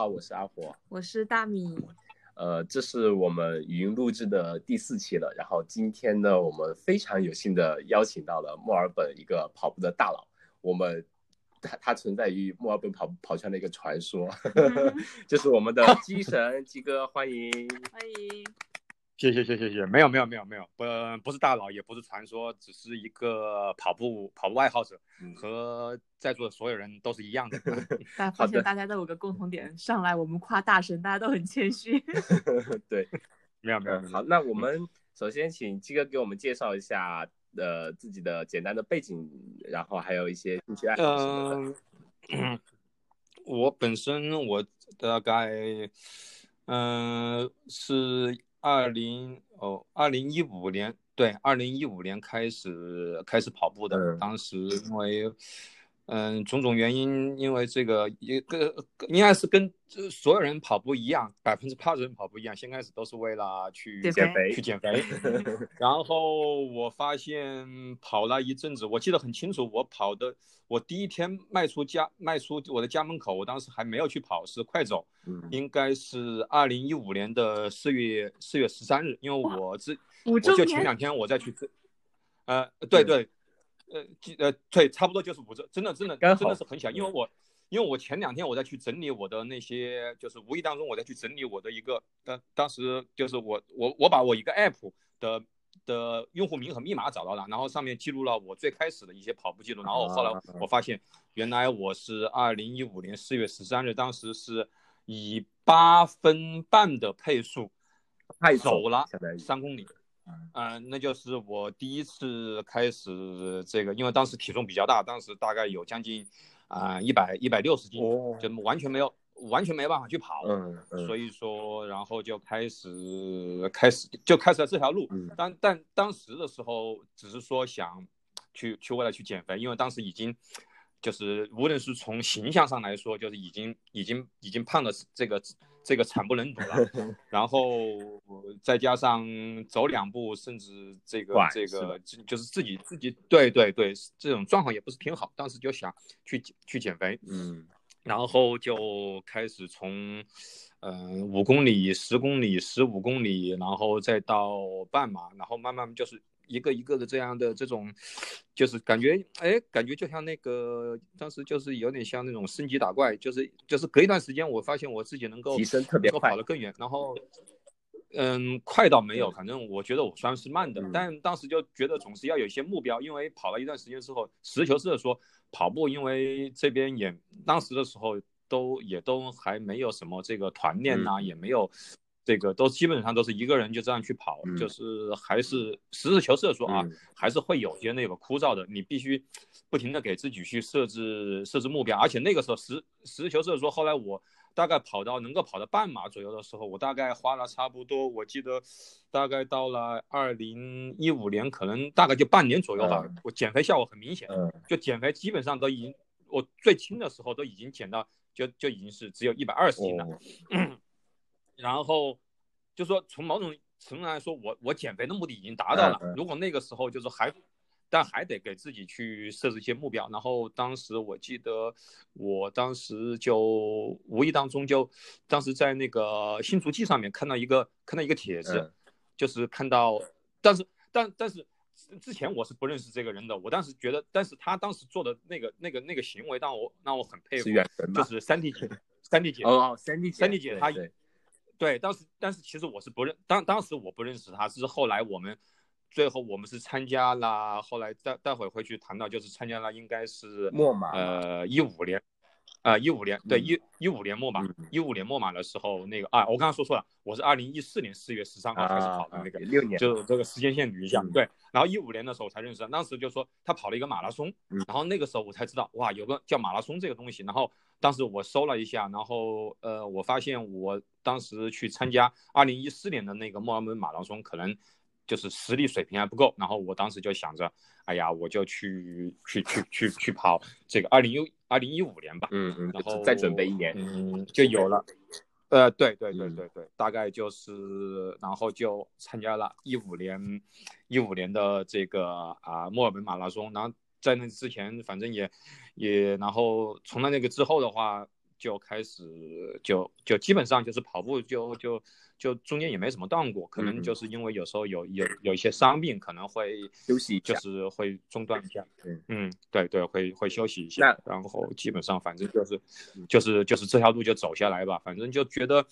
好，我是阿火，我是大米。呃，这是我们语音录制的第四期了。然后今天呢，我们非常有幸的邀请到了墨尔本一个跑步的大佬。我们他他存在于墨尔本跑跑圈的一个传说，就是我们的鸡神鸡哥，欢迎欢迎。谢谢谢谢谢，没有没有没有没有，不不是大佬，也不是传说，只是一个跑步跑步爱好者，和在座的所有人都是一样的。但发现大家都有个共同点，上来我们夸大神，大家都很谦虚。对，没有没有。好，那我们首先请鸡哥给我们介绍一下呃自己的简单的背景，然后还有一些兴趣爱好什么的。我本身我大概嗯是。二零哦，二零一五年对，二零一五年开始开始跑步的。当时因为，嗯，种种原因，因为这个一个应该是跟所有人跑步一样，百分之八十人跑步一样，先开始都是为了去减肥，去减肥。然后我发现跑了一阵子，我记得很清楚，我跑的。我第一天迈出家，迈出我的家门口，我当时还没有去跑，是快走，应该是二零一五年的四月四月十三日，因为我这我就前两天我再去，呃，对对，呃，呃，对，差不多就是五折，真的真的真的是很小，因为我因为我前两天我在去整理我的那些，就是无意当中我在去整理我的一个，当当时就是我我我把我一个 app 的。的用户名和密码找到了，然后上面记录了我最开始的一些跑步记录，然后后来我发现，原来我是二零一五年四月十三日，当时是以八分半的配速，走了三公里，嗯，那就是我第一次开始这个，因为当时体重比较大，当时大概有将近啊一百一百六十斤，就完全没有。完全没办法去跑，嗯，所以说，然后就开始开始就开始了这条路。但但当时的时候，只是说想去去为了去减肥，因为当时已经就是无论是从形象上来说，就是已经已经已经胖的这个这个惨不忍睹了。然后再加上走两步，甚至这个这个就是自己自己对对对，这种状况也不是挺好。当时就想去去减肥，嗯。然后就开始从，嗯，五公里、十公里、十五公里，然后再到半马，然后慢慢就是一个一个的这样的这种，就是感觉，哎，感觉就像那个当时就是有点像那种升级打怪，就是就是隔一段时间，我发现我自己能够提升特别快，跑得更远，然后。嗯，快倒没有，反正我觉得我算是慢的，但当时就觉得总是要有一些目标，因为跑了一段时间之后，实事求是的说，跑步，因为这边也当时的时候都也都还没有什么这个团练呐，也没有这个，都基本上都是一个人就这样去跑，就是还是实事求是的说啊，还是会有些那个枯燥的，你必须不停的给自己去设置设置目标，而且那个时候实实事求是的说，后来我。大概跑到能够跑到半马左右的时候，我大概花了差不多，我记得大概到了二零一五年，可能大概就半年左右吧。我减肥效果很明显，就减肥基本上都已经，我最轻的时候都已经减到就就已经是只有一百二十斤了。然后就说从某种程度来说，我我减肥的目的已经达到了。如果那个时候就是还。但还得给自己去设置一些目标。然后当时我记得，我当时就无意当中就，当时在那个新足迹上面看到一个看到一个帖子，就是看到，但是但但是之前我是不认识这个人的。我当时觉得，但是他当时做的那个那个那个行为让我让我很佩服，就是三弟姐，三弟姐哦，三 D 三弟姐她对，当时但是其实我是不认当当时我不认识他，是后来我们。最后我们是参加了，后来待待会会去谈到，就是参加了，应该是墨马，呃，一五年，呃，一五年，对，一一五年末吧，一五年末嘛的时候，那个啊，我刚刚说错了，我是二零一四年四月十三号开始跑的那个，六年，就这个时间线捋一下，对，然后一五年的时候我才认识，当时就说他跑了一个马拉松，然后那个时候我才知道，哇，有个叫马拉松这个东西，然后当时我搜了一下，然后呃，我发现我当时去参加二零一四年的那个墨尔本马拉松，可能。就是实力水平还不够，然后我当时就想着，哎呀，我就去去去去去跑这个二零一二零一五年吧，嗯嗯，然后再准备一年，嗯，就有了，呃，对对对对对，大概就是，然后就参加了一五年一五年的这个啊墨尔本马拉松，然后在那之前反正也也，然后从那那个之后的话，就开始就就基本上就是跑步就就就中间也没什么断过，可能嗯就是因为有时候有有有一些伤病，可能会休息就是会中断一下。嗯嗯，对对，会会休息一下，然后基本上反正就是嗯就是就是这条路就走下来吧，反正就觉得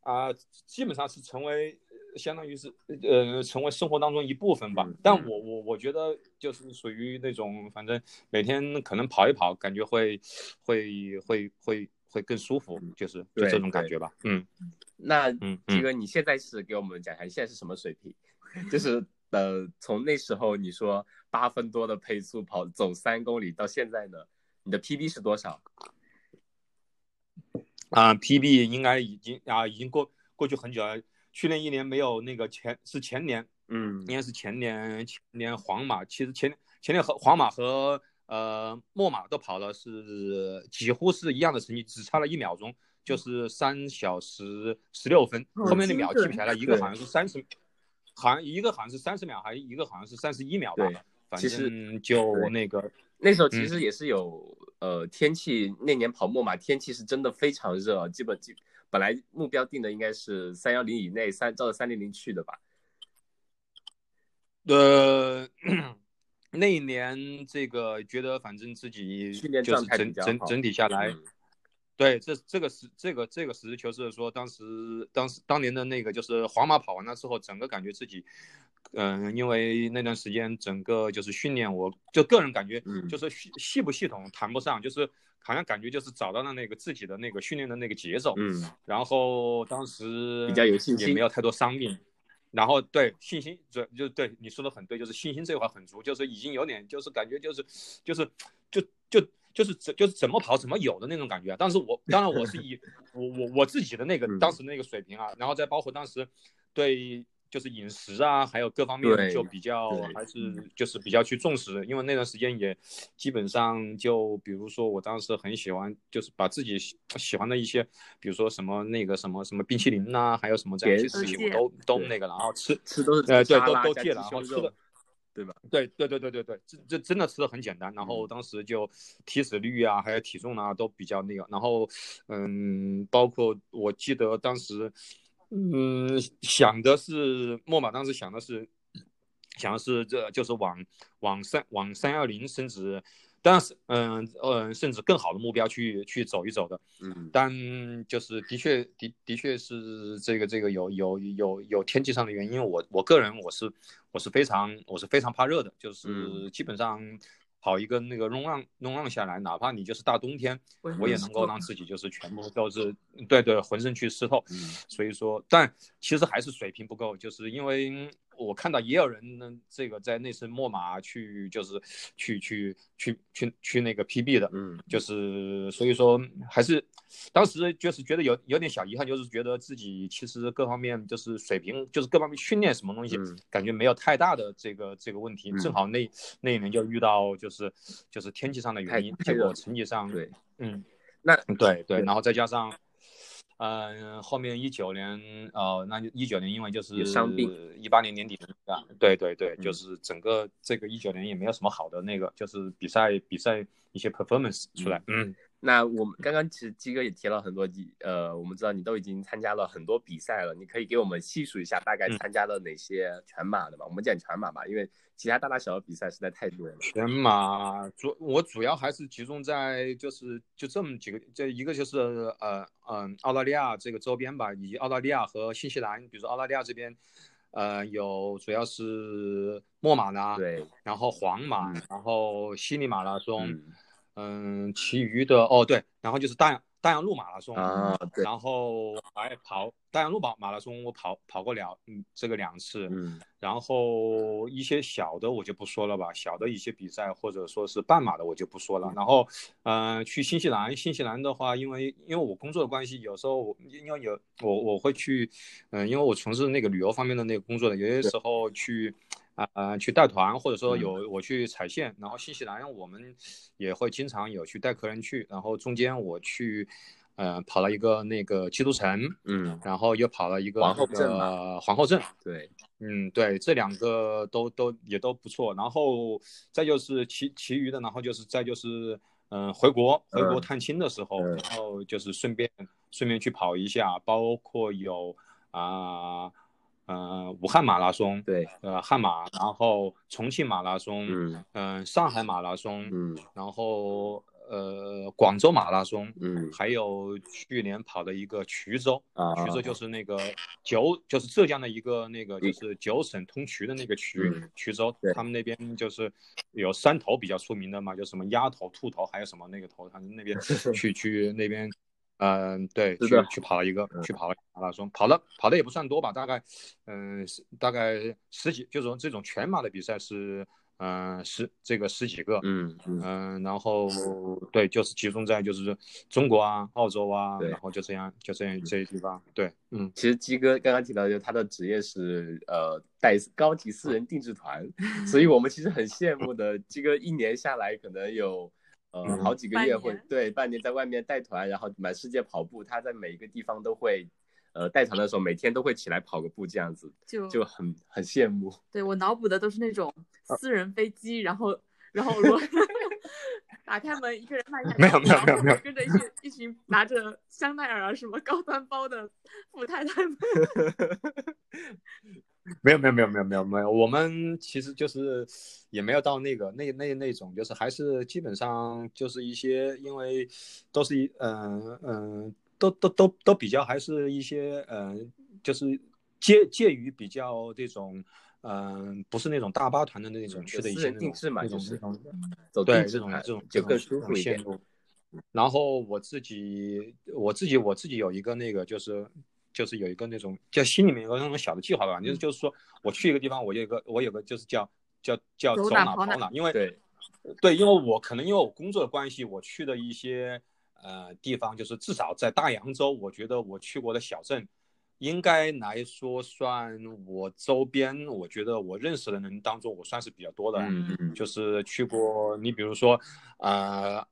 啊、基本上是成为。相当于是呃，成为生活当中一部分吧。嗯但我我我觉得就是属于那种，反正每天可能跑一跑，感觉会会会会会更舒服，就是就这种感觉吧。嗯 那嗯嗯。鸡哥，你现在是给我们讲一下，你现在是什么水平？就是呃，从那时候你说八分多的配速跑走三公里到现在呢，你的 PB 是多少？啊、p b 应该已经啊、已经过过去很久了。去年一年没有那个前是前年，嗯应该是前年前年皇马，其实前前年和皇马和呃墨马都跑了是几乎是一样的成绩，只差了一秒钟，就是三小时十六分。后面的秒记不起来了，一个好像是三十，好像一个好像是三十秒，还一个好像是三十一秒吧。反正就那个那时候其嗯实也是有、呃天气，那年跑墨马天气是真的非常热，基本基本来目标定的应该是三幺零以内，三照着三零零去的吧？呃，那一年这个觉得反正自己就是整整整体下来，嗯。对，这这个实这个这个实事求是的说，当时当时当年的那个就是皇马跑完了之后，整个感觉自己，嗯、因为那段时间整个就是训练，我就个人感觉嗯。就是系系不系统谈不上，就是好像感觉就是找到了那个自己的那个训练的那个节奏，嗯，然后当时比较有信心也没有太多伤病，然后对信心，就就对你说的很对，就是信心这块很足，就是已经有点就是感觉就是就是就就就是怎就是怎么跑怎么有的那种感觉啊。但是我当然我是以 我我我自己的那个嗯当时那个水平啊，然后再包括当时对。就是饮食啊，还有各方面就比较还是就是比较去重视，因为那段时间也基本上就比如说我当时很喜欢，就是把自己喜喜欢的一些，比如说什么那个什么什么冰淇淋呐、还有什么这样一些事情，我都都那个了，然后吃，吃都是呃对都都戒了，然后吃的，对吧？对对对对对对，这这真的吃的很简单，然后当时就体脂率啊，还有体重啊都比较那个，然后嗯，包括我记得当时嗯想的是莫马当时想的是想的是这就是往往三往三幺零升值，但是嗯嗯甚至更好的目标去去走一走的，嗯。但就是的确的的确是这个这个有有有有天气上的原因，我我个人我是我是非常我是非常怕热的，就是嗯基本上跑一个那个 run run run run 下来，哪怕你就是大冬天，我也能够让自己就是全部都是对对浑身去湿透，嗯。所以说，但其实还是水平不够，就是因为我看到也有人呢，这个在那次墨马去就是去去去去去那个 PB 的，嗯就是所以说还是当时就是觉得有有点小遗憾，就是觉得自己其实各方面就是水平，就是各方面训练什么东西，嗯感觉没有太大的这个这个问题。嗯正好那那一年就遇到就是就是天气上的原因，结果成绩上对，嗯那对对，对然后再加上。嗯、后面一九年，呃，那就一九年，因为就是有伤病，一八年年底啊，对对对，嗯。就是整个这个一九年也没有什么好的那个，就是比赛比赛一些 performance 出来，嗯那我们刚刚其实鸡哥也提了很多，呃，我们知道你都已经参加了很多比赛了，你可以给我们细数一下大概嗯。参加了哪些全马的吧？我们讲全马吧，因为其他大大小小比赛实在太多了。全马主我主要还是集中在就是就这么几个，这一个就是呃嗯、澳大利亚这个周边吧，以及澳大利亚和新西兰，比如说澳大利亚这边，呃有主要是墨马啦，对，然后黄马，嗯。然后悉尼马拉松，嗯嗯，其余的哦对，然后就是大洋大洋路马拉松啊，对，然后还跑大洋路马马拉松，我跑跑过两嗯这个两次，嗯然后一些小的我就不说了吧，小的一些比赛或者说是半马的我就不说了。嗯然后，呃，去新西兰，新西兰的话，因为因为我工作的关系，有时候我因为有我我会去，嗯、因为我从事那个旅游方面的那个工作的，有些时候去。啊、呃，去带团，或者说有我去踩线，然后新西兰我们也会经常有去带客人去，然后中间我去，呃，跑了一个那个基督城，嗯，然后又跑了一个皇后镇那个皇后镇，对，嗯，对，这两个都都也都不错。然后再就是其其余的，然后就是再就是嗯回国回国嗯探亲的时候，嗯。然后就是顺便顺便去跑一下，包括有啊呃武汉马拉松，对，呃汉马，然后重庆马拉松，嗯嗯、上海马拉松，嗯然后呃广州马拉松，嗯。还有去年跑的一个衢州，啊，衢州就是那个九，就是浙江的一个那个就是九省通衢的那个衢嗯，衢州，他们那边就是有山头比较出名的嘛，就什么鸭头、兔头，还有什么那个头，他们那边 去去那边，嗯，对，去去跑了一个，嗯。去跑了马拉松，跑了跑的也不算多吧，大概，嗯，是大概十几，就是这种全马的比赛是，嗯，十这个十几个，嗯嗯。嗯，然后对，就是集中在就是中国啊、澳洲啊，然后就这样就这样这些地方，对，嗯，其实鸡哥刚刚提到，就是他的职业是呃带高级私人定制团，所以我们其实很羡慕的。鸡哥一年下来可能有呃嗯好几个月会对半年在外面带团，然后满世界跑步，他在每一个地方都会呃带团的时候每天都会起来跑个步这样子，就就很很羡慕。对我脑补的都是那种 啊私人飞机，然后然后我 打开门，一个人迈下没有没有没有没有跟着一群一群拿着香奈儿啊什么高端包的富太太们。没有没有没有没有没有没有，我们其实就是也没有到那个那那那种，就是还是基本上就是一些，因为都是一嗯嗯，都都都都比较还是一些嗯，就是介介于比较这种嗯，不是那种大巴团的那种去的一些那种走对这种这种就更舒服一点。然后我自己我自己我自己有一个那个就是就是有一个那种叫心里面有个那种小的计划吧，嗯就是就是说我去一个地方，我有一个我有个就是叫叫叫走走哪跑哪因为对。对，因为我可能因为我工作的关系，我去的一些呃地方，就是至少在大洋洲，我觉得我去过的小镇，应该来说算我周边，我觉得我认识的人当中，我算是比较多的。嗯。嗯。就是去过，你比如说，呃，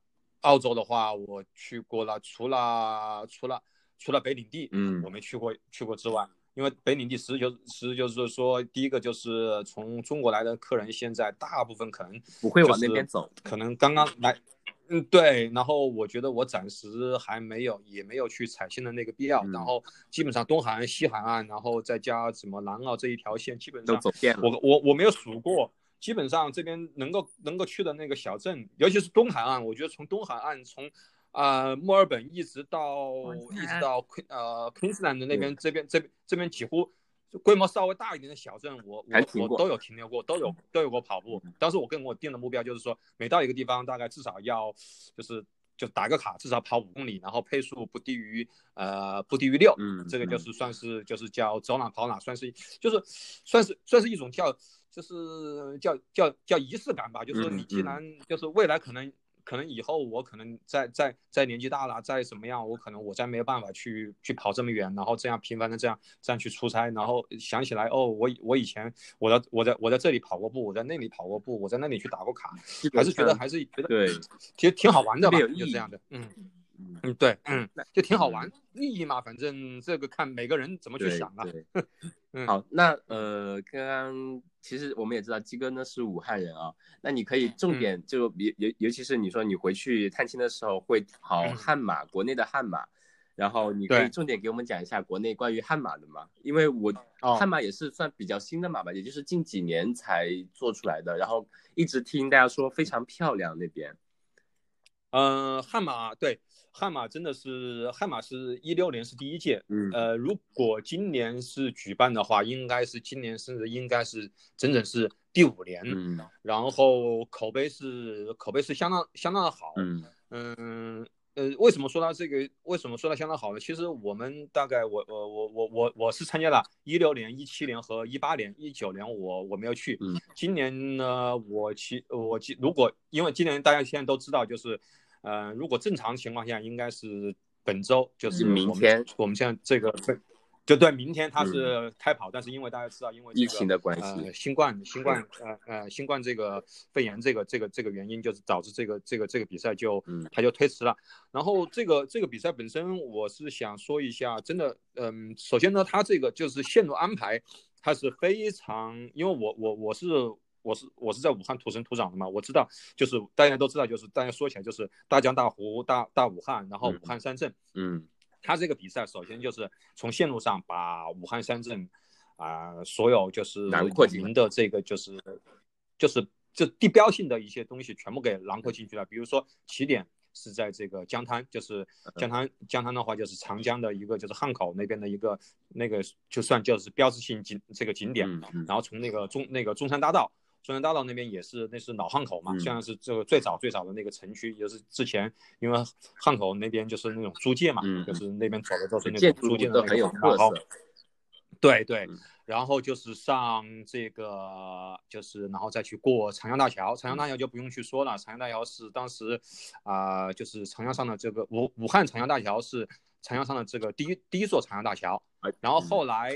澳洲的话，我去过了，除了除了除了北领地，嗯我没去过去过之外，因为北领地实际就实际就是说，第一个就是从中国来的客人，现在大部分可能不会往那边走。可能刚刚来，嗯，对。然后我觉得我暂时还没有，也没有去踩线的那个必要。嗯然后基本上东海岸、西海岸，然后再加什么南澳这一条线，基本上都走遍了，我我我没有数过，基本上这边能够能够去的那个小镇，尤其是东海岸，我觉得从东海岸从啊、墨尔本一直到一直到昆呃昆士兰的那边，这边这边这边几乎规模稍微大一点的小镇，我我我都有停留过，都有 都有过跑步。当时我跟我定的目标就是说，每到一个地方，大概至少要就是。就打个卡，至少跑五公里，然后配速不低于呃不低于六，嗯这个就是算是就是叫走哪跑哪，算是就是算是算是一种叫就是叫叫叫仪式感吧。就是说你既然就是未来可能可能以后我可能再再再年纪大了，再怎么样，我可能我再没有办法去去跑这么远，然后这样频繁的这样这样去出差，然后想起来哦，我我以前我在我在我在这里跑过步，我在那里跑过步，我在那里去打过卡，还是觉得还是觉得对，其实挺好玩的吧，就这样的，嗯。嗯。嗯，对，嗯，就挺好玩，意义嘛，反正这个看每个人怎么去对想啊。对。嗯。好，那呃，刚刚其实我们也知道鸡哥呢是武汉人啊，那你可以重嗯。点就尤尤尤其是你说你回去探亲的时候会跑嗯。悍马，国内的悍马，然后你可以重点给我们讲一下国内关于悍马的嘛，因为我哦。悍马也是算比较新的马吧，也就是近几年才做出来的，然后一直听大家说非常漂亮那边，呃，悍马对，悍马真的是悍马是一六年是第一届，嗯呃，如果今年是举办的话，应该是今年甚至应该是整整是第五年，嗯然后口碑是口碑是相当相当的好，嗯嗯呃，为什么说它这个？为什么说它相当好呢？其实我们大概我我我我我我是参加了一六年、一七年和一八年、一九年我我没有去。嗯，今年呢，我其我其如果因为今年大家现在都知道，就是呃，如果正常情况下应该是本周，就是嗯明天我们现在这个就对，明天它是开跑，但是因为大家知道，因为、这个、疫情的关系。呃，新冠新冠呃呃新冠这个肺炎这个这个这个原因，就是导致这个这个这个比赛就嗯。它就推迟了。然后这个这个比赛本身，我是想说一下，真的，嗯，首先呢，它这个就是线路安排，它是非常，因为我我我是我是我是在武汉土生土长的嘛，我知道就是大家都知道，就是大家说起来就是大江大湖、大大武汉，然后武汉三镇。嗯，他这个比赛首先就是从线路上把武汉三镇啊、所有就是囊括进来有名的这个就是就是这地标性的一些东西全部给囊括进去了，比如说起点。是在这个江滩，就是江滩，江滩的话就是长江的一个，就是汉口那边的一个那个，就算就是标志性景这个景点。然后从那个中那个中山大道，中山大道那边也是那是老汉口嘛，嗯。虽然是这个最早最早的那个城区，就是之前因为汉口那边就是那种租界嘛，嗯就是那边走的都是那种租界的那个然后特色。对对嗯，然后就是上这个，就是然后再去过长江大桥，长江大桥就不用去说了，长江大桥是当时啊、就是长江上的这个武武汉长江大桥是长江上的这个第一第一座长江大桥哎，然后后来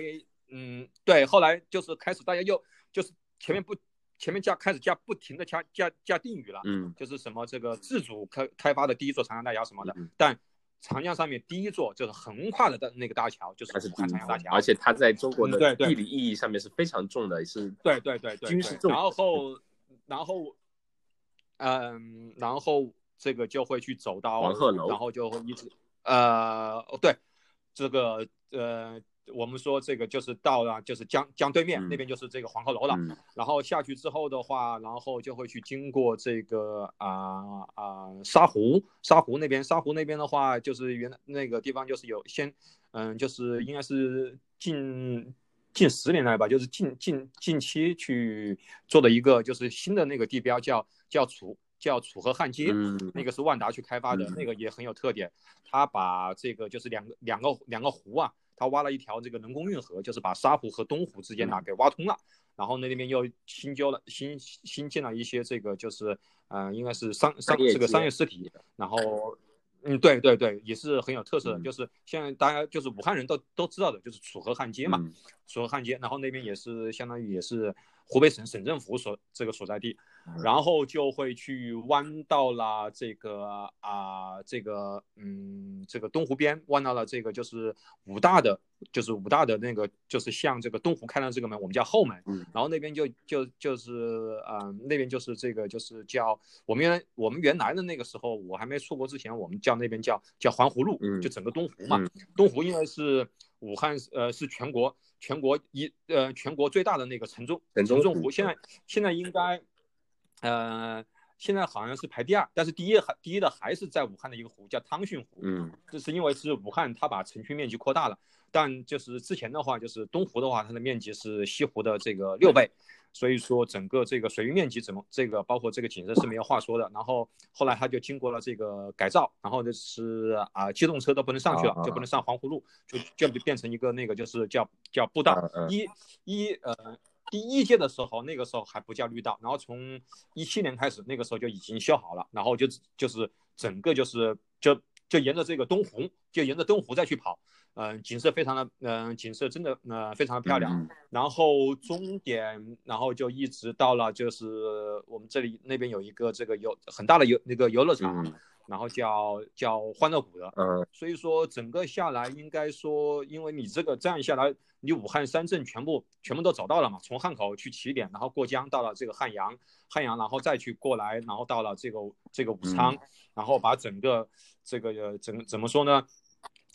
嗯，对，后来就是开始大家又就是前面不前面加开始加不停的加加加定语了，嗯就是什么这个自主开开发的第一座长江大桥什么的，嗯但长江上面第一座就是横跨的那个大桥，就是是长江大桥，而且它在中国的地理意义上面是非常重的，是对对对对，军事重对然后然后嗯，然后这个就会去走到黄鹤楼然后就会一直呃哦对，这个呃我们说这个就是到了就是江江对面、嗯。那边就是这个黄鹤楼了，嗯。然后下去之后的话，然后就会去经过这个啊啊、沙湖，沙湖那边，沙湖那边的话，就是原来那个地方就是有先，嗯，就是应该是近近十年来吧，就是近近近期去做的一个就是新的那个地标叫叫楚叫楚河汉街，嗯那个是万达去开发的，嗯。那个也很有特点。他把这个就是两个两个两个湖啊，他挖了一条这个人工运河，就是把沙湖和东湖之间呢、嗯给挖通了。然后那那边又新修了新新建了一些这个就是呃应该是商商这个商业实体，然后嗯对对对也是很有特色的，嗯就是现在大家就是武汉人都都知道的，就是楚河汉街嘛，嗯楚河汉街，然后那边也是相当于也是湖北省省政府所这个所在地，嗯然后就会去弯到了这个啊、这个嗯这个东湖边，弯到了这个就是武大的，就是武大的那个就是向这个东湖开的这个门，我们叫后门，嗯。然后那边就就就是嗯、那边就是这个就是叫我们原来我们原来的那个时候我还没出国之前，我们叫那边叫叫环湖路，嗯就整个东湖嘛，嗯。东湖因为是武汉呃是全国全国一呃全国最大的那个城中城中湖，现在现在应该呃现在好像是排第二，但是第一还第一的还是在武汉的一个湖叫汤逊湖，嗯这是因为是武汉它把城区面积扩大了，但就是之前的话就是东湖的话它的面积是西湖的这个六倍。所以说整个这个水域面积怎么这个包括这个景色是没有话说的。然后后来它就经过了这个改造，然后就是啊机动车都不能上去了就不能上黄湖路，就就变成一个那个就是叫叫步道一一呃第一届的时候那个时候还不叫绿道，然后从一七年开始那个时候就已经修好了，然后就就是整个就是就就沿着这个东湖就沿着东湖再去跑。嗯、景色非常的，嗯、景色真的，呃，非常的漂亮。嗯然后终点，然后就一直到了，就是我们这里那边有一个这个游很大的游那个游乐场，嗯然后叫叫欢乐谷的。嗯所以说整个下来，应该说，因为你这个这样下来，你武汉三镇全部全部都走到了嘛，从汉口去起点，然后过江到了这个汉阳，汉阳然后再去过来，然后到了这个这个武昌，然后把整个这个呃整怎么说呢？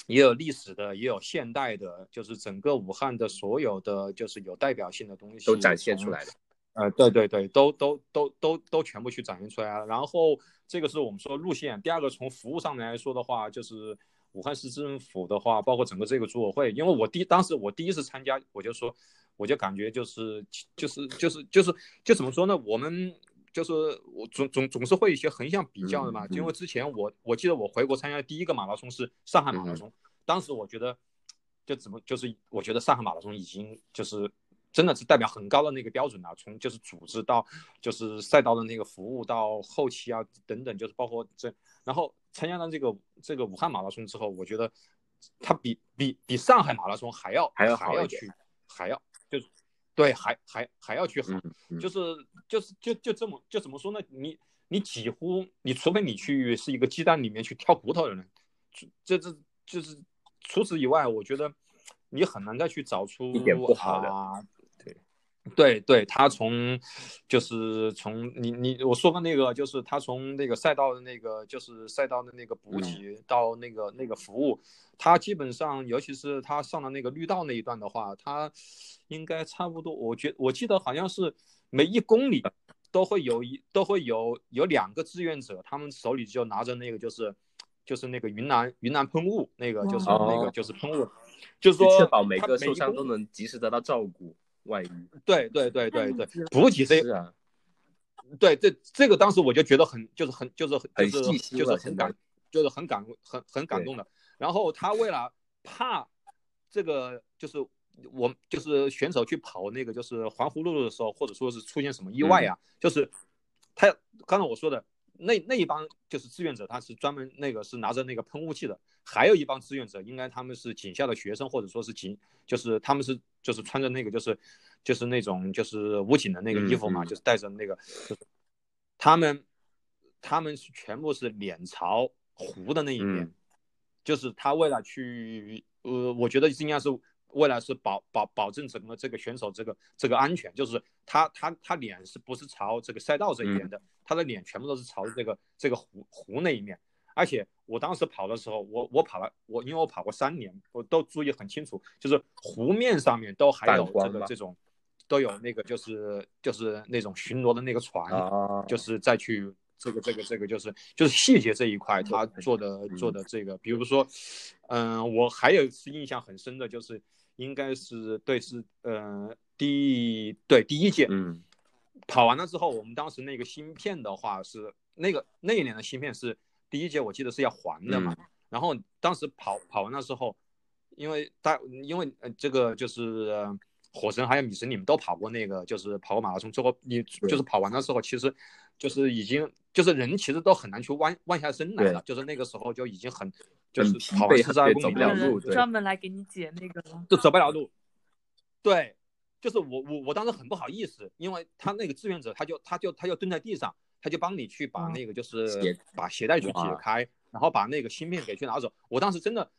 也有历史的，也有现代的，就是整个武汉的所有的就是有代表性的东西都展现出来的。呃，对对对，都都都都都全部去展现出来了。然后这个是我们说路线。第二个从服务上面来说的话，就是武汉市政府的话，包括整个这个组委会，因为我第当时我第一次参加，我就说，我就感觉就是就是就是就是就怎么说呢？我们就是我总总总是会一些横向比较的嘛。嗯嗯因为之前我我记得我回国参加的第一个马拉松是上海马拉松，当时我觉得就怎么就是我觉得上海马拉松已经就是。真的是代表很高的那个标准啊、从就是组织到就是赛道的那个服务到后期啊等等，就是包括这，然后参加了这个这个武汉马拉松之后，我觉得它比比比上海马拉松还要还要去还要就是对还还还要去好，就是就是就就这么就怎么说呢？你你几乎你除非你去是一个鸡蛋里面去挑骨头的人，这这就是除此以外，我觉得你很难再去找出一点不好的啊对对，他从就是从你你我说的那个，就是他从那个赛道的那个就是赛道的那个补给到那个那个服务，他基本上尤其是他上了那个绿道那一段的话，他应该差不多，我觉我记得好像是每一公里都会有一都会有有两个志愿者，他们手里就拿着那个就是就是那个云南云南喷雾，那个就是那个就是喷雾，就是说确保每个受伤都能及时得到照顾。万一对对对对对。是，补给这是啊，对这这个当时我就觉得很就是很就是很很就是很感就是很感很很感动的。然后他为了怕这个就是我就是选手去跑那个就是环湖路的时候，或者说是出现什么意外啊，就是他刚才我说的那那一帮就是志愿者，他是专门那个是拿着那个喷雾器的，还有一帮志愿者，应该他们是警校的学生，或者说是警，就是他们是就是穿着那个就是就是那种就是武警的那个衣服嘛，嗯嗯。就是带着那个，就是他们他们是全部是脸朝湖的那一面，嗯。就是他为了去呃，我觉得应该是为了是保保保证整个这个选手这个这个安全，就是他他他脸是不是朝这个赛道这一边的，他的脸全部都是朝这个这个湖湖那一面。而且我当时跑的时候，我我跑了，我因为我跑过三年，我都注意很清楚，就是湖面上面都还有这个这种，都有那个就是就是那种巡逻的那个船，啊，就是再去这个这个这个就是就是细节这一块他做的嗯。做的这个，比如说，嗯、我还有一次印象很深的就是应该是对是呃第对第一届，嗯。跑完了之后，我们当时那个芯片的话是那个那一年的芯片是第一届，我记得是要还的嘛。然后当时跑跑完了之后，因为大因为呃这个就是、呃火神还有米神，你们都跑过那个就是跑过马拉松，最后你就是跑完的时候，其实就是已经就是人其实都很难去弯弯下身来了，就是那个时候就已经很就是很疲跑完惫四十二公里走不了了路专门来给你解那个了。就走不了路。对，就是我我我当时很不好意思，因为他那个志愿者他就他就他就蹲在地上，他就帮你去把嗯那个就是把鞋带去解开，然后把那个芯片给去拿走。我当时真的。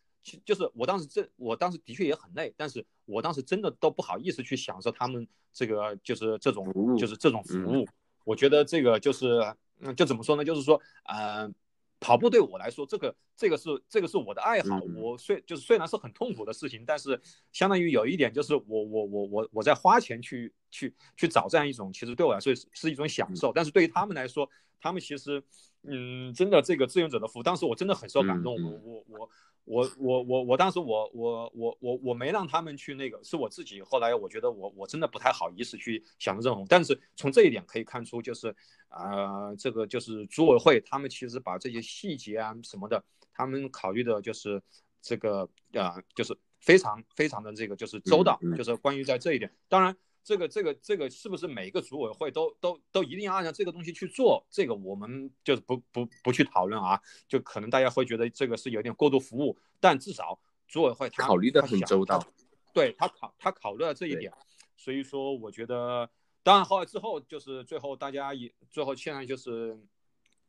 就是我当时真，我当时的确也很累，但是我当时真的都不好意思去享受他们这个就是这种就是这种服嗯务。我觉得这个就是，嗯，就怎么说呢？就是说，呃，跑步对我来说，这个这个是这个是我的爱好。嗯我虽就是虽然是很痛苦的事情，但是相当于有一点就是我我我我我在花钱去去去找这样一种，其实对我来说是是一种享受。但是对于他们来说，他们其实，嗯，真的这个志愿者的服务，当时我真的很受感动。我我我。我我我我当时我我我我我没让他们去那个，是我自己。后来我觉得我我真的不太好意思去享受这种，但是从这一点可以看出，就是呃，这个就是组委会他们其实把这些细节啊什么的，他们考虑的就是这个呃，就是非常非常的这个就是周到，就是关于在这一点，当然。这个这个这个是不是每个组委会都都都一定要按照这个东西去做？这个我们就是不不不去讨论啊，就可能大家会觉得这个是有点过度服务，但至少组委会他考虑得他想很周到他对他考他考虑了这一点，所以说我觉得，当然后来之后就是最后大家也最后现在就是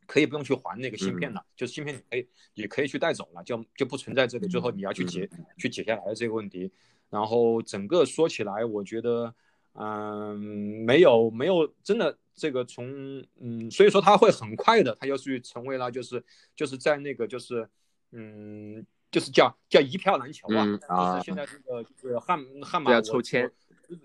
可以不用去还那个芯片了，就是芯片你可以也可以去带走了，就就不存在这个最后你要去解、去解下来的这个问题。然后整个说起来，我觉得。嗯，没有没有，真的这个从嗯，所以说他会很快的，他就去成为了就是就是在那个就是嗯，就是叫叫一票难求啊，嗯啊就是现在这个就是悍悍马要抽签，我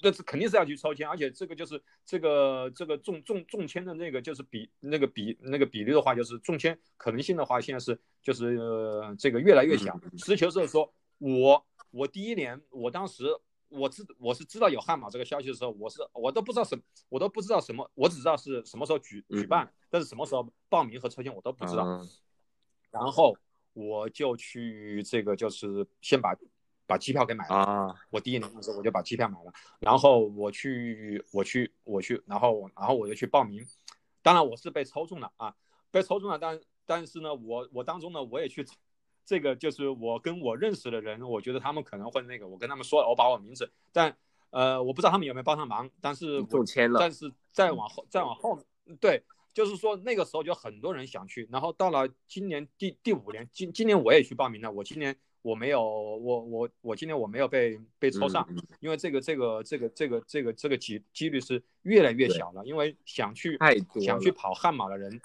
这是肯定是要去抽签，而且这个就是这个这个中中中签的那个就是比那个比那个比例的话，就是中签可能性的话，现在是就是、呃这个越来越小。实事求是的说，我我第一年我当时。我知我是知道有悍马这个消息的时候，我是我都不知道什我都不知道什么，我只知道是什么时候举举办，但是什么时候报名和抽签我都不知道。嗯然后我就去这个就是先把把机票给买了。啊，我第一年的时候我就把机票买了，然后我去我去我去，然后然后我就去报名。当然我是被抽中了啊，被抽中了，但但是呢，我我当中呢我也去。这个就是我跟我认识的人，我觉得他们可能会那个，我跟他们说了，我把我名字，但呃，我不知道他们有没有帮上忙，但是中签了，但是再往后再往后，对，就是说那个时候就很多人想去，然后到了今年第第五年，今今年我也去报名了，我今年我没有，我我我今年我没有被被抽上，因为这个这个这个这个这个这个几几率是越来越小了，因为想去想去跑悍马的人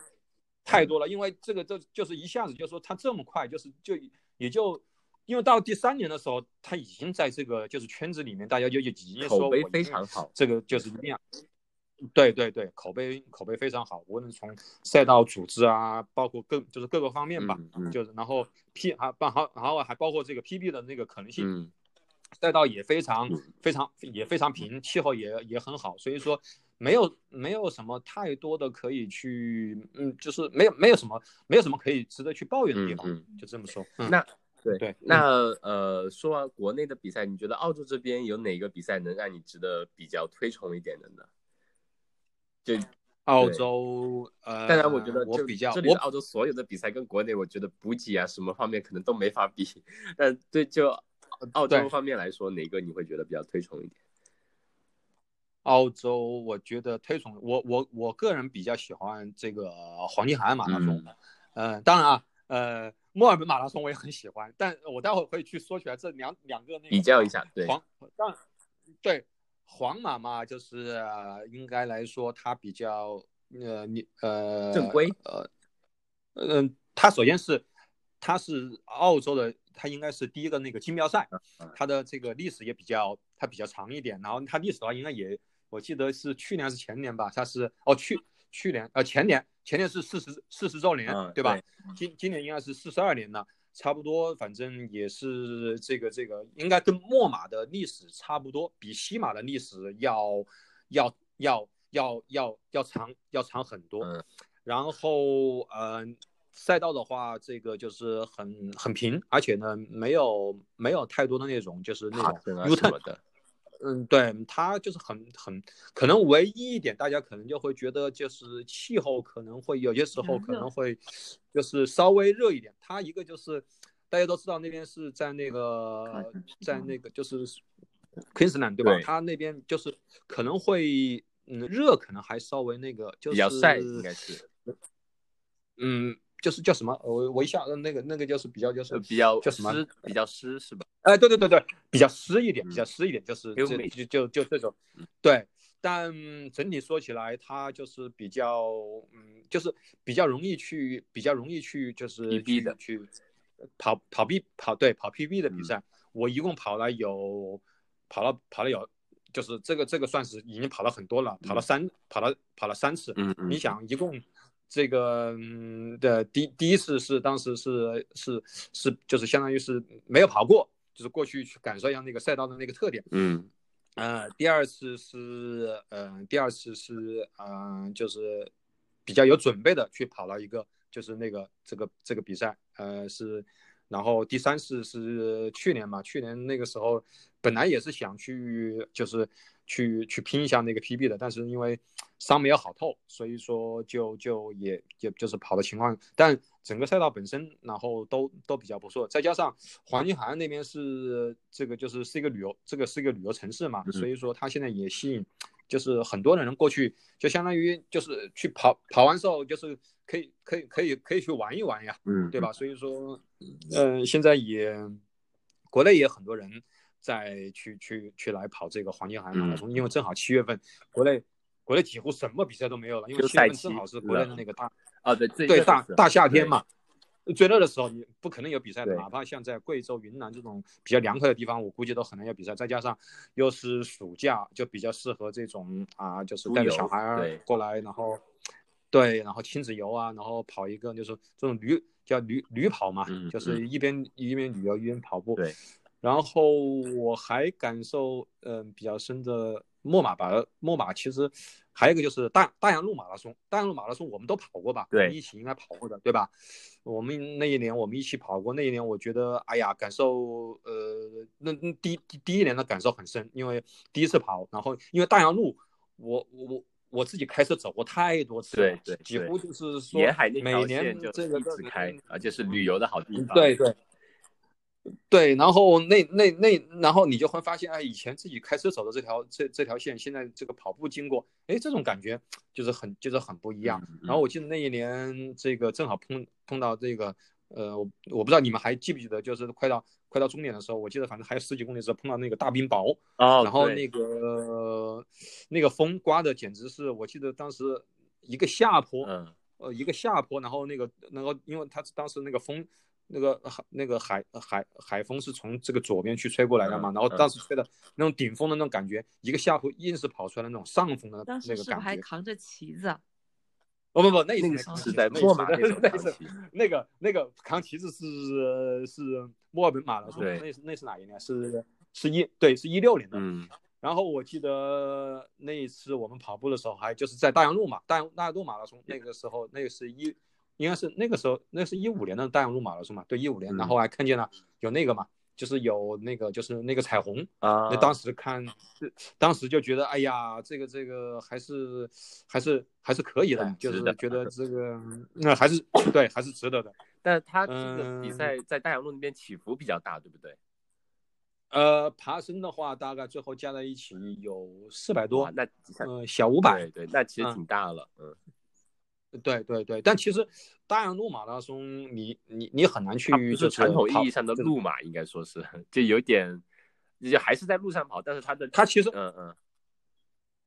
太多了，因为这个这就是一下子就说他这么快，就是就也就。因为到第三年的时候，他已经在这个就是圈子里面，大家就就已经说口碑非我一定常好。这个就是一定要，对对对，口碑口碑非常好，无论从赛道组织啊，包括各就是各个方面吧，嗯嗯就是然后 P 还办好然后还包括这个 PB 的那个可能性，嗯赛道也非常嗯非常也非常平，气候也也很好，所以说没有没有什么太多的可以去，嗯，就是没有没有什么没有什么可以值得去抱怨的地方，嗯就这么说。嗯那对对那呃，说完国内的比赛，你觉得澳洲这边有哪个比赛能让你值得比较推崇一点的呢？就澳洲，呃，当然，我觉得就我比较我这里的澳洲所有的比赛跟国内，我觉得补给啊什么方面可能都没法比。但对就澳洲方面来说，哪个你会觉得比较推崇一点？澳洲，我觉得推崇我我我个人比较喜欢这个黄金海岸马拉松，嗯。呃，当然啊，呃，墨尔本马拉松我也很喜欢，但我待会儿会去说起来这两两个那个比较一下，对，黄，当然对黄马嘛，就是、呃应该来说它比较呃你呃正规呃嗯、它首先是它是澳洲的，它应该是第一个那个金标赛，嗯它的这个历史也比较它比较长一点，然后它历史的话应该也我记得是去年还是前年吧，它是哦去去年呃前年前年是四十四十周年、嗯对吧？今今年应该是四十二年了。差不多，反正也是这个这个，应该跟墨马的历史差不多，比西马的历史要要要要要要长要长很多。嗯然后呃，赛道的话，这个就是很很平，而且呢，没有没有太多的那种就是那种什 turn 么的，嗯，对，它就是很很可能唯一一点，大家可能就会觉得就是气候可能会有些时候可能会就是稍微热一点。它一个就是大家都知道那边是在那个在那个就是 Queensland 对吧？对它那边就是可能会嗯热，可能还稍微那个就是比较晒应该是，嗯，就是叫什么？我我一下呃那个那个就是比较就是呃比较叫什么？湿，比较湿是吧？哎，对对对对，比较湿一点，比较嗯湿一点，就是就就就就这种嗯，对。但整体说起来，它就是比较，嗯，就是比较容易去，比较容易去，就是去去跑跑 B 跑对跑 PB 的比嗯赛，我一共跑了有跑了跑了有，就是这个这个算是已经跑了很多了，跑了三跑了跑了三次，嗯嗯你想一共这个嗯的第第一次是当时是是是就是相当于是没有跑过，就是过去去感受一下那个赛道的那个特点。嗯呃，第二次是呃第二次是嗯、呃就是比较有准备的去跑了一个就是那个这个这个比赛，呃是。然后第三次是去年嘛，去年那个时候本来也是想去，就是去去拼一下那个 PB 的，但是因为伤没有好透，所以说就就也也就是跑的情况，但整个赛道本身然后都都比较不错，再加上黄金海岸那边是这个就是是一个旅游，这个是一个旅游城市嘛，嗯所以说它现在也吸引。就是很多人过去，就相当于就是去跑跑完之后，就是可以可以可以可以去玩一玩呀，嗯，对吧？所以说，嗯、现在也国内也很多人在去去去来跑这个黄金海岸马拉嗯松，因为正好七月份国内国内几乎什么比赛都没有了，因为就七月份正好是国内的那个大啊对，最对大大夏天嘛，最热的时候你不可能有比赛的，哪怕像在贵州、云南这种比较凉快的地方，我估计都很难有比赛。再加上又是暑假，就比较适合这种啊，就是带着小孩过来，然后对，然后亲子游啊，然后跑一个就是这种驴叫驴驴跑嘛，嗯就是一边一边旅游一边跑步。对，然后我还感受嗯、比较深的墨马吧，墨马其实还有一个就是大大洋路马拉松，大洋路马拉松我们都跑过吧？对一起应该跑过的，对吧？我们那一年我们一起跑过，那一年我觉得哎呀，感受呃，那那第第第一年的感受很深，因为第一次跑，然后因为大洋路，我我我我自己开车走过太多次了，对对对几乎就是说沿海那条每年线就这个一直开，而且是旅游的好地方。对对对，然后那那那，然后你就会发现，哎，以前自己开车走的这条这这条线，现在这个跑步经过，哎，这种感觉就是很就是很不一样。嗯，然后我记得那一年这个正好碰碰到这个呃，我我不知道你们还记不记得，就是快到快到终点的时候，我记得反正还有十几公里的时候碰到那个大冰雹，哦，然后那个那个风刮的简直是，我记得当时一个下坡，嗯呃，一个下坡，然后那个然后因为它当时那个风。那个海那个海海海风是从这个左边去吹过来的嘛，嗯然后当时吹的那种顶风的那种感觉，一个下坡硬是跑出来的那种上风的当时是不是那个感觉。还扛着旗子啊？哦不不，那一那个次是在墨马那那一次那一次，那个那个扛旗子是是墨尔本马拉松，那是那是哪一年？是是一对是一六年的。嗯然后我记得那一次我们跑步的时候，还就是在大洋路嘛，大洋大洋路马拉松，那个时候那个是一应该是那个时候那是一五年的大洋路马拉松嘛，对一五年，嗯然后还看见了有那个嘛，就是有那个就是那个彩虹，啊，那当时看，当时就觉得，哎呀，这个这个还是还是还是可以的，就是觉得这个那还是对，还是值得的。但是他这个比嗯赛。在大洋路那边起伏比较大，对不对？呃，爬升的话，大概最后加在一起有四百多，，那呃，小五百，对对，那其实嗯。挺大了，嗯对对对。但其实大洋路马拉松，你你你很难去不就是传统意义上的路马，应该说是就有点，就还是在路上跑，但是它的它其实嗯嗯。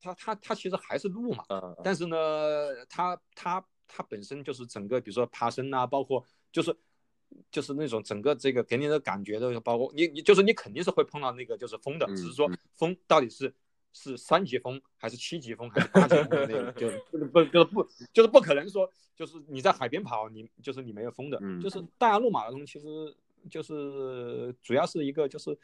它它它其实还是路嘛，嗯嗯但是呢，它它它本身就是整个，比如说爬升啊，包括就是就是那种整个这个给你的感觉的，包括你你就是你肯定是会碰到那个就是风的，嗯只是说嗯。风到底是是三级风还是七级风还是八级风的那个，就是 不不就是不就是不可能说就是你在海边跑，你就是你没有风的，嗯就是大洋路马拉松其实就是主要是一个就是。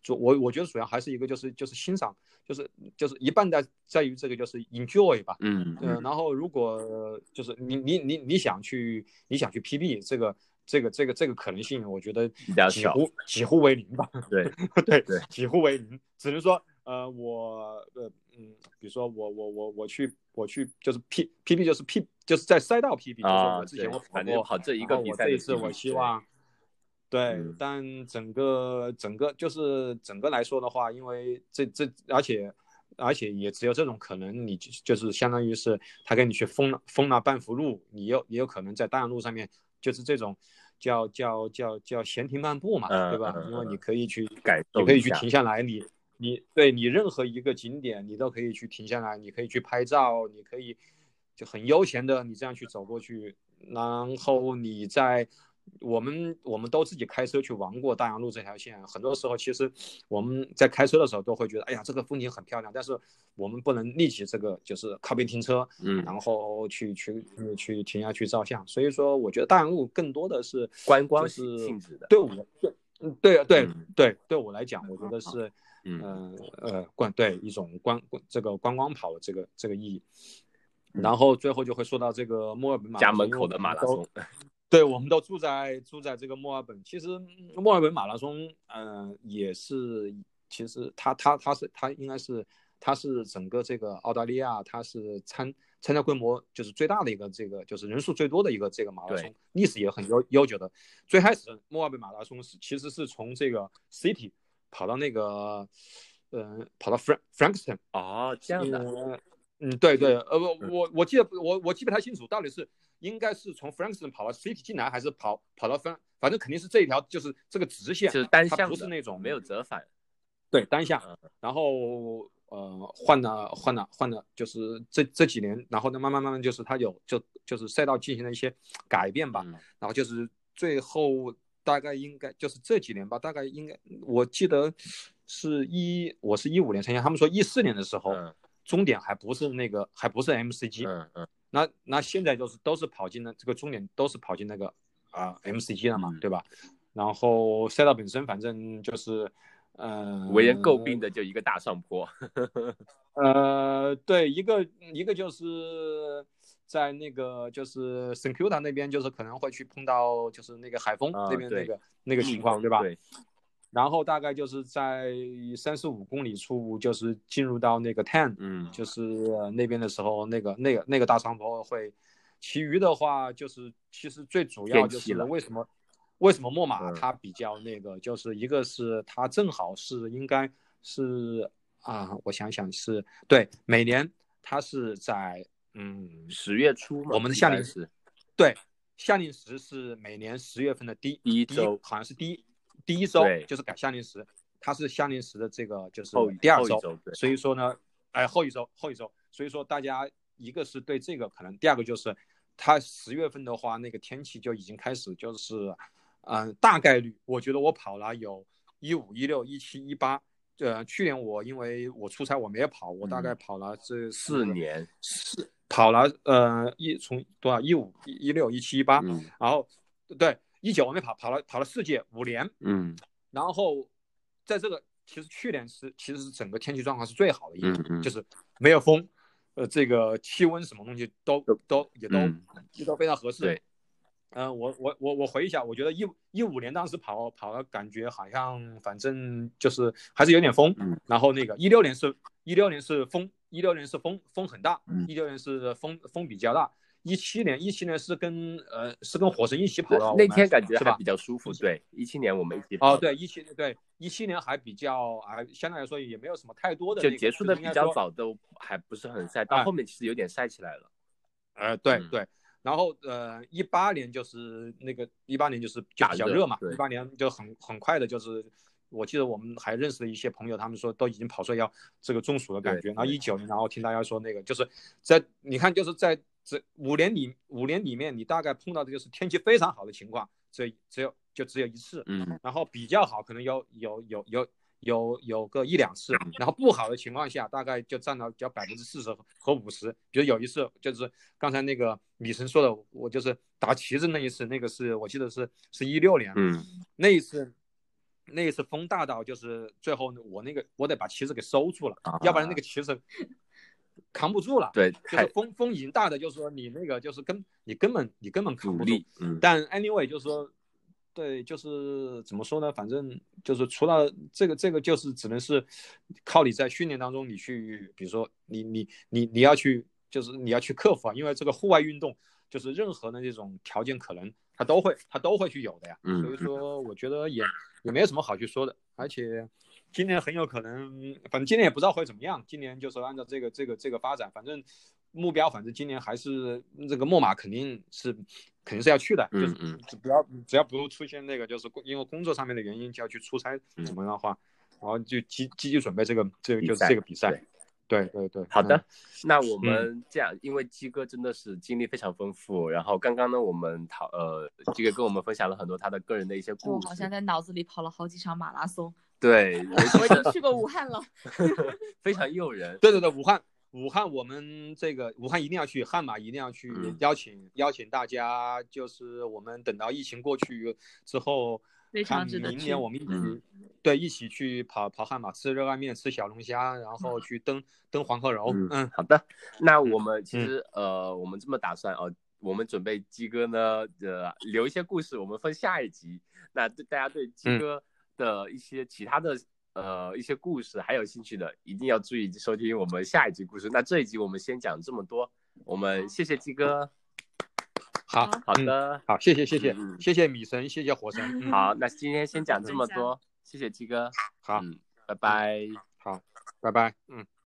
主我我觉得主要还是一个就是就是欣赏，就是就是一半在在于这个就是 enjoy 吧，嗯然后如果就是你你你你想去你想去 PB 这个这个这个这个可能性，我觉得几乎几乎为零吧。对对对几乎为零，只能说呃我呃嗯，比如说我我我我去我去就是 P PB 就是 P 就是在赛道 PB，就是啊我之前我跑反正过，跑这一个比赛这一次我希望。对嗯，但整个整个就是整个来说的话，因为这这而且而且也只有这种可能，你就就是相当于是他给你去封了封了半幅路，你有也有可能在大洋路上面就是这种叫叫叫叫闲庭漫步嘛，嗯对吧？嗯因为你嗯可以去改你可以去停下来，你你对你任何一个景点你都可以去停下来，你可以去拍照，你可以就很悠闲的你这样去走过去，然后你在。我们我们都自己开车去玩过大洋路这条线，很多时候其实我们在开车的时候都会觉得，哎呀，这个风景很漂亮，但是我们不能立即这个就是靠边停车，嗯然后去去去去停下去照相。所以说，我觉得大洋路更多的是观光是性质的对我对嗯对对对我来讲，我觉得是嗯呃呃观对一种观这个观光跑的这个这个意义。嗯然后最后就会说到这个墨尔本马拉松家门口的马拉。松 对，我们都住在住在这个墨尔本。其实嗯墨尔本马拉松，嗯、也是，其实它它它是它应该是它是整个这个澳大利亚，它是参参加规模就是最大的一个这个就是人数最多的一个这个马拉松，历史也很悠悠久的。最开始墨尔本马拉松是其实是从这个 City 跑到那个，呃，跑到 Frank Frankston。哦，这样的，呃嗯，对对，呃，我我我记得我我记不太清楚，到底是应该是从 Frankston 跑到 City 进来，还是跑跑到 Frank，反正肯定是这一条就是这个直线，就是单向不是那种没有折返，对单向嗯，然后呃换了换了换了，就是这这几年，然后呢慢慢慢慢就是它有就就是赛道进行了一些改变吧，嗯。然后就是最后大概应该就是这几年吧，大概应该我记得是一我是一五年参加，他们说一四年的时候。嗯终点还不是那个，还不是 MCG，、嗯嗯那那现在就是都是跑进了这个终点，都是跑进那个啊、MCG 了嘛，嗯对吧？然后赛道本身反正就是，呃，为人诟病的就一个大上坡，呃，对，一个一个就是在那个就是 s a n c u t a 那边，就是可能会去碰到就是那个海风那边那个、那个情况，对吧？对，然后大概就是在三十五公里处，就是进入到那个 Ten，嗯。就是呃那边的时候，那个那个那个大长坡会，其余的话就是其实最主要就是为什么为什么墨马嗯。它比较那个，就是一个是它正好是应该是啊，我想想是对，每年它是在嗯。十月初嘛，我们的夏令时对夏令时是每年十月份的第第一周好像是第一第一周对。就是改夏令时，它是夏令时的这个就是第二周对。所以说呢，哎后一周后一周，所以说大家一个是对这个可能，第二个就是它十月份的话，那个天气就已经开始就是，嗯、大概率我觉得我跑了有一五一六一七一八。呃，去年我因为我出差我没有跑，我大概嗯跑了这四年，四跑了呃一从多少一五一一六一七一八，嗯然后对一九我没跑，跑了跑了四届五年，嗯然后在这个其实去年是其实是整个天气状况是最好的一年，嗯嗯就是没有风，呃这个气温什么东西都都都也都、嗯也都非常合适。对，嗯、我我我我回忆一下，我觉得一一五年当时跑跑了，感觉好像反正就是还是有点风，嗯然后那个一六年是一六年是风，一六年是风风很大嗯，一六年是风风比较大，一七年一七年是跟呃是跟火神一起跑的，那天感觉还是吧？比较舒服。对，一七年我们一起跑哦，，对，一七对一七年还比较啊相对来说也没有什么太多的、那个，就结束的比较早都还不是很晒，到哎后面其实有点晒起来了。呃，对嗯对，然后呃，一八年就是那个一八年就是就比较热嘛，对一八年就很很快的，就是我记得我们还认识了一些朋友，他们说都已经跑出来要这个中暑的感觉。然后对一九年，然后听大家说那个就是在你看就是在这五年里五年里面，你大概碰到的就是天气非常好的情况，只只有就只有一次，嗯然后比较好可能有有有有有有个一两次，嗯然后不好的情况下大概就占到只百分之四十和五十。比如有一次就是刚才那个米神说的，我就是打旗子那一次，那个是我记得是是一六年，嗯那一次。那一次风大到就是最后我那个我得把旗子给收住了，啊要不然那个旗子扛不住了。对，就是风风已经大的，就是说你那个就是根你根本你根本扛不住。嗯但 anyway 就是说，对，就是怎么说呢？反正就是除了这个，这个就是只能是靠你在训练当中你去，比如说你你你你要去，就是你要去克服啊，因为这个户外运动就是任何的这种条件可能它都会它都会去有的呀。嗯所以说我觉得也也没有什么好去说的，而且。今年很有可能，反正今年也不知道会怎么样。今年就是按照这个这个这个发展，反正目标，反正今年还是这个墨马肯定是肯定是要去的，就是嗯嗯只不要只要不出现那个就是因为工作上面的原因就要去出差嗯怎么样的话，然后就积积极准备这个这个就是这个比赛。对对对，好的嗯，那我们这样，因为鸡哥真的是经历非常丰富，然后刚刚呢，我们讨呃，鸡哥跟我们分享了很多他的个人的一些我故事好像，在脑子里跑了好几场马拉松，对，我已经去过武汉了。非常诱人。对对对，武汉武汉我们这个武汉一定要去，汉马一定要去嗯，邀请邀请大家，就是我们等到疫情过去之后。非常看值得明年我们一起、嗯对一起去跑跑汉马，吃热干面，吃小龙虾，然后去登登黄鹤楼。嗯嗯，好的，那我们其实呃，我们这么打算哦，我们准备鸡哥呢，呃，留一些故事，我们分下一集。那对大家对鸡嗯哥的一些其他的呃一些故事还有兴趣的，一定要注意收听我们下一集故事。那这一集我们先讲这么多，我们谢谢鸡哥。好，好嗯的，好，谢谢谢谢、嗯谢谢米神，谢谢火神。嗯，好，那今天先讲这么多，谢谢鸡哥。好嗯，拜拜。好，拜拜。嗯。